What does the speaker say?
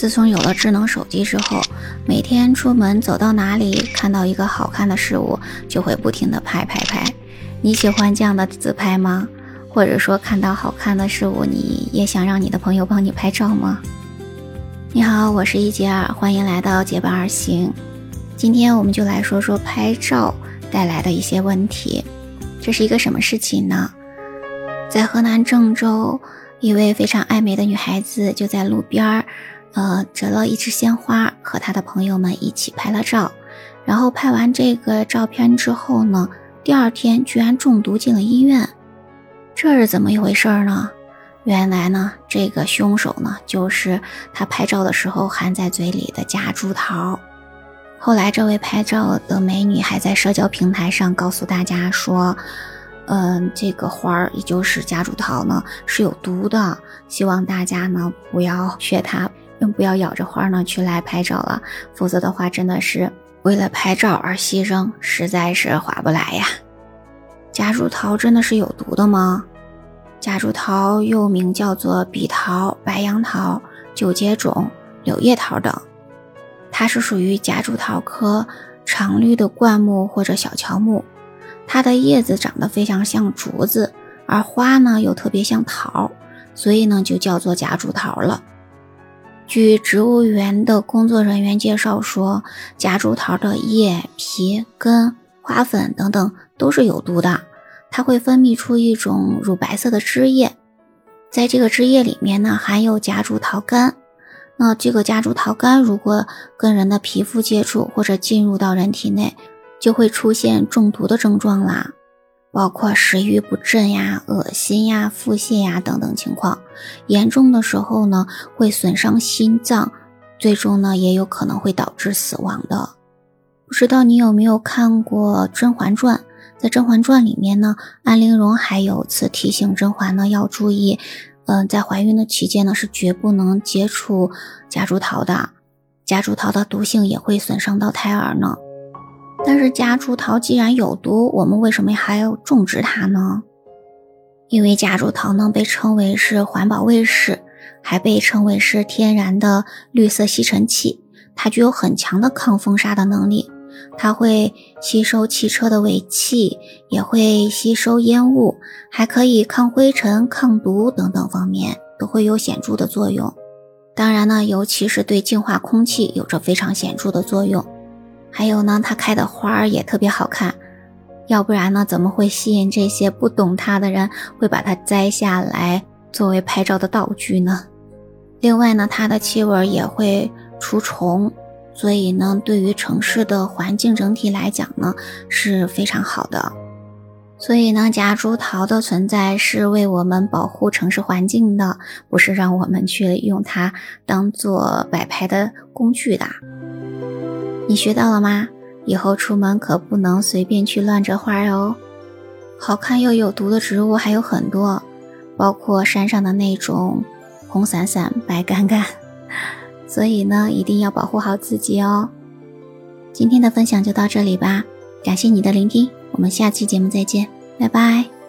自从有了智能手机之后，每天出门走到哪里，看到一个好看的事物，就会不停的拍拍拍。你喜欢这样的自拍吗？或者说看到好看的事物，你也想让你的朋友帮你拍照吗？你好，我是一杰儿，欢迎来到结伴而行。今天我们就来说说拍照带来的一些问题。这是一个什么事情呢？在河南郑州，一位非常爱美的女孩子就在路边儿。呃，折了一支鲜花，和他的朋友们一起拍了照。然后拍完这个照片之后呢，第二天居然中毒进了医院。这是怎么一回事呢？原来呢，这个凶手呢，就是他拍照的时候含在嘴里的夹竹桃。后来，这位拍照的美女还在社交平台上告诉大家说：“嗯，这个花儿，也就是夹竹桃呢，是有毒的，希望大家呢不要学它。”更不要咬着花呢去来拍照了，否则的话真的是为了拍照而牺牲，实在是划不来呀。夹竹桃真的是有毒的吗？夹竹桃又名叫做笔桃、白杨桃、九节种、柳叶桃等，它是属于夹竹桃科常绿的灌木或者小乔木，它的叶子长得非常像竹子，而花呢又特别像桃，所以呢就叫做夹竹桃了。据植物园的工作人员介绍说，夹竹桃的叶、皮、根、花粉等等都是有毒的。它会分泌出一种乳白色的汁液，在这个汁液里面呢，含有夹竹桃苷。那这个夹竹桃苷如果跟人的皮肤接触或者进入到人体内，就会出现中毒的症状啦。包括食欲不振呀、恶心呀、腹泻呀等等情况，严重的时候呢，会损伤心脏，最终呢，也有可能会导致死亡的。不知道你有没有看过《甄嬛传》？在《甄嬛传》里面呢，安陵容还有次提醒甄嬛呢，要注意，嗯，在怀孕的期间呢，是绝不能接触夹竹桃的，夹竹桃的毒性也会损伤到胎儿呢。但是夹竹桃既然有毒，我们为什么还要种植它呢？因为夹竹桃呢被称为是环保卫士，还被称为是天然的绿色吸尘器，它具有很强的抗风沙的能力。它会吸收汽车的尾气，也会吸收烟雾，还可以抗灰尘、抗毒等等方面都会有显著的作用。当然呢，尤其是对净化空气有着非常显著的作用。还有呢，它开的花儿也特别好看，要不然呢，怎么会吸引这些不懂它的人会把它摘下来作为拍照的道具呢？另外呢，它的气味也会除虫，所以呢，对于城市的环境整体来讲呢是非常好的。所以呢，夹竹桃的存在是为我们保护城市环境的，不是让我们去用它当做摆拍的工具的。你学到了吗？以后出门可不能随便去乱折花哦。好看又有毒的植物还有很多，包括山上的那种红伞伞、白杆杆，所以呢，一定要保护好自己哦。今天的分享就到这里吧，感谢你的聆听，我们下期节目再见，拜拜。